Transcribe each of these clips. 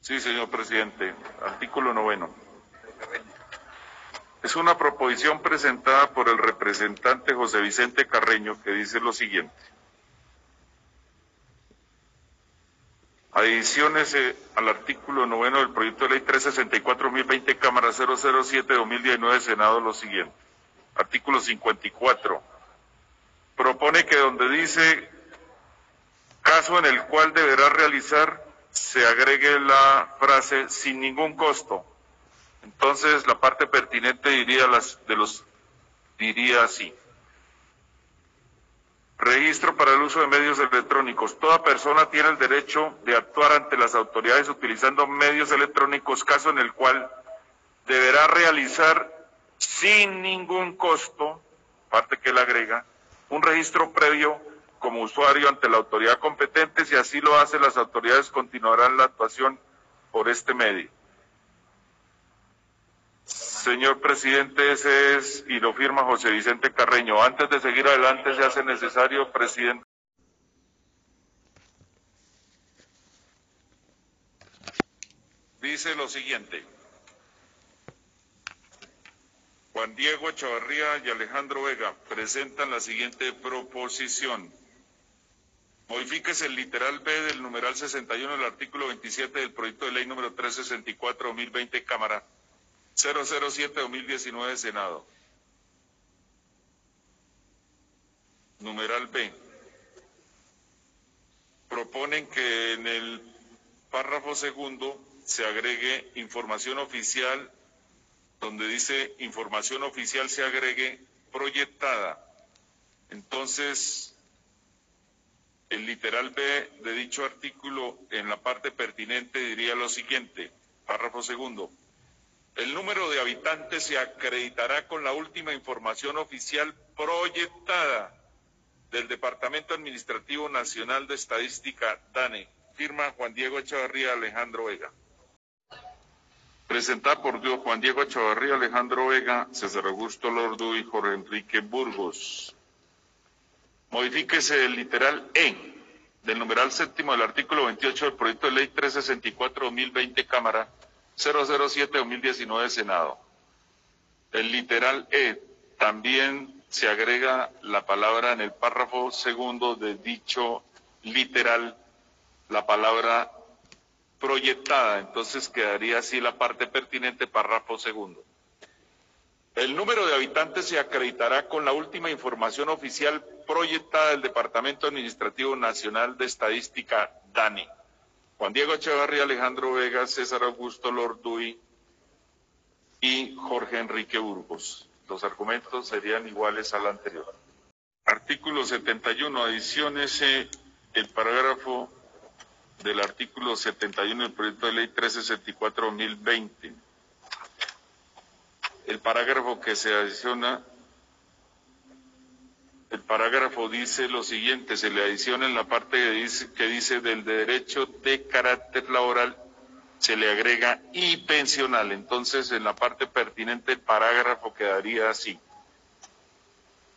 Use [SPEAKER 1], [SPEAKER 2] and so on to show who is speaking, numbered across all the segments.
[SPEAKER 1] Sí, señor presidente. Artículo noveno. Es una proposición presentada por el representante José Vicente Carreño que dice lo siguiente. Adiciones eh, al artículo noveno del proyecto de ley 364-2020 Cámara 007-2019 Senado lo siguiente. Artículo 54. Propone que donde dice caso en el cual deberá realizar se agregue la frase sin ningún costo. Entonces la parte pertinente diría las de los diría así. Registro para el uso de medios electrónicos. Toda persona tiene el derecho de actuar ante las autoridades utilizando medios electrónicos, caso en el cual deberá realizar sin ningún costo, parte que él agrega, un registro previo como usuario ante la autoridad competente. Si así lo hace, las autoridades continuarán la actuación por este medio. Señor presidente, ese es, y lo firma José Vicente Carreño. Antes de seguir adelante, se hace necesario, presidente. Dice lo siguiente. Juan Diego Echavarría y Alejandro Vega presentan la siguiente proposición. Modifíquese el literal B del numeral 61 del artículo 27 del proyecto de ley número 364-2020 Cámara 007-2019 Senado. Numeral B. Proponen que en el párrafo segundo se agregue información oficial, donde dice información oficial se agregue proyectada. Entonces, el literal B de dicho artículo en la parte pertinente diría lo siguiente, párrafo segundo. El número de habitantes se acreditará con la última información oficial proyectada del Departamento Administrativo Nacional de Estadística, DANE. Firma Juan Diego Echavarría Alejandro Vega. Presentada por Dios Juan Diego Echavarría Alejandro Vega, César Augusto Lordo y Jorge Enrique Burgos. Modifíquese el literal E del numeral séptimo del artículo 28 del proyecto de ley 364-2020 Cámara 007-2019 Senado. El literal E también se agrega la palabra en el párrafo segundo de dicho literal, la palabra proyectada. Entonces quedaría así la parte pertinente, párrafo segundo. El número de habitantes se acreditará con la última información oficial proyectada del Departamento Administrativo Nacional de Estadística, DANI. Juan Diego Echevarría, Alejandro Vega, César Augusto Lorduy y Jorge Enrique Burgos. Los argumentos serían iguales al anterior. Artículo 71, adiciones el parágrafo del artículo 71 del proyecto de ley 364-2020. El parágrafo que se adiciona el parágrafo dice lo siguiente, se le adiciona en la parte que dice, que dice del derecho de carácter laboral, se le agrega y pensional. Entonces, en la parte pertinente, el parágrafo quedaría así.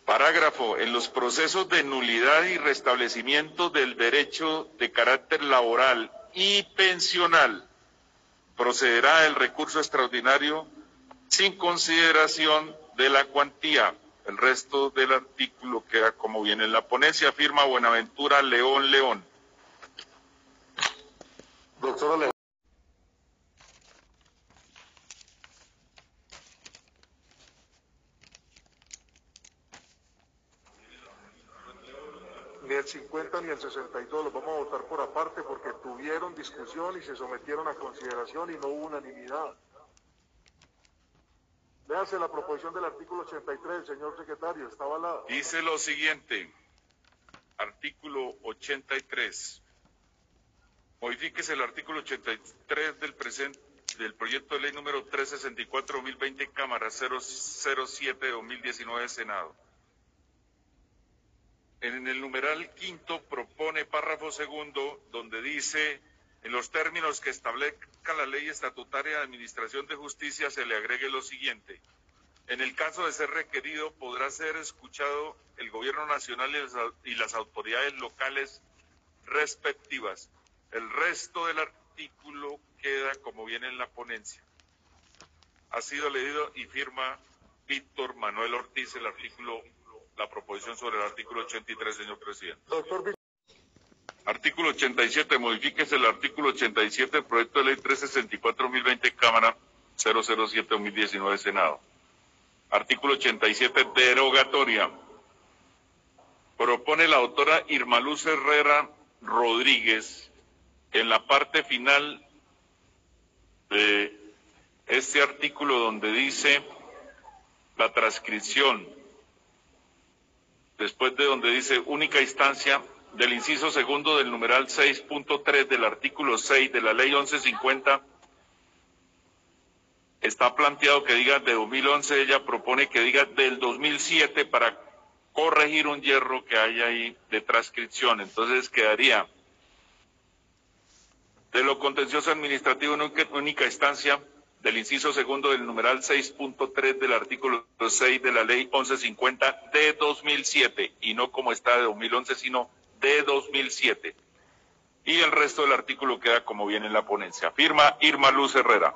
[SPEAKER 1] Parágrafo, en los procesos de nulidad y restablecimiento del derecho de carácter laboral y pensional, procederá el recurso extraordinario sin consideración de la cuantía el resto del artículo queda como viene en la ponencia. Firma Buenaventura León León.
[SPEAKER 2] Doctora León. Ni el 50 ni el 62 los vamos a votar por aparte porque tuvieron discusión y se sometieron a consideración y no hubo unanimidad. Léase la proposición del artículo 83, señor secretario, está avalada.
[SPEAKER 1] Dice lo siguiente, artículo 83. Modifíquese el artículo 83 del presente del proyecto de ley número 364-2020, Cámara 007-2019, Senado. En el numeral quinto propone párrafo segundo donde dice en los términos que establezca la ley estatutaria de administración de justicia se le agregue lo siguiente. En el caso de ser requerido, podrá ser escuchado el gobierno nacional y las autoridades locales respectivas. El resto del artículo queda como viene en la ponencia. Ha sido leído y firma Víctor Manuel Ortiz el artículo, la proposición sobre el artículo 83, señor presidente. Artículo 87, modifíquese el artículo 87 del proyecto de ley 364-2020, Cámara 007-2019, Senado. Artículo 87, derogatoria. Propone la autora Irma Luz Herrera Rodríguez en la parte final de este artículo donde dice la transcripción, después de donde dice única instancia del inciso segundo del numeral 6.3 del artículo 6 de la ley 1150, está planteado que diga de 2011, ella propone que diga del 2007 para corregir un hierro que hay ahí de transcripción. Entonces quedaría de lo contencioso administrativo en única instancia del inciso segundo del numeral 6.3 del artículo 6 de la ley 1150 de 2007 y no como está de 2011 sino de 2007. Y el resto del artículo queda como viene en la ponencia. Firma Irma Luz Herrera.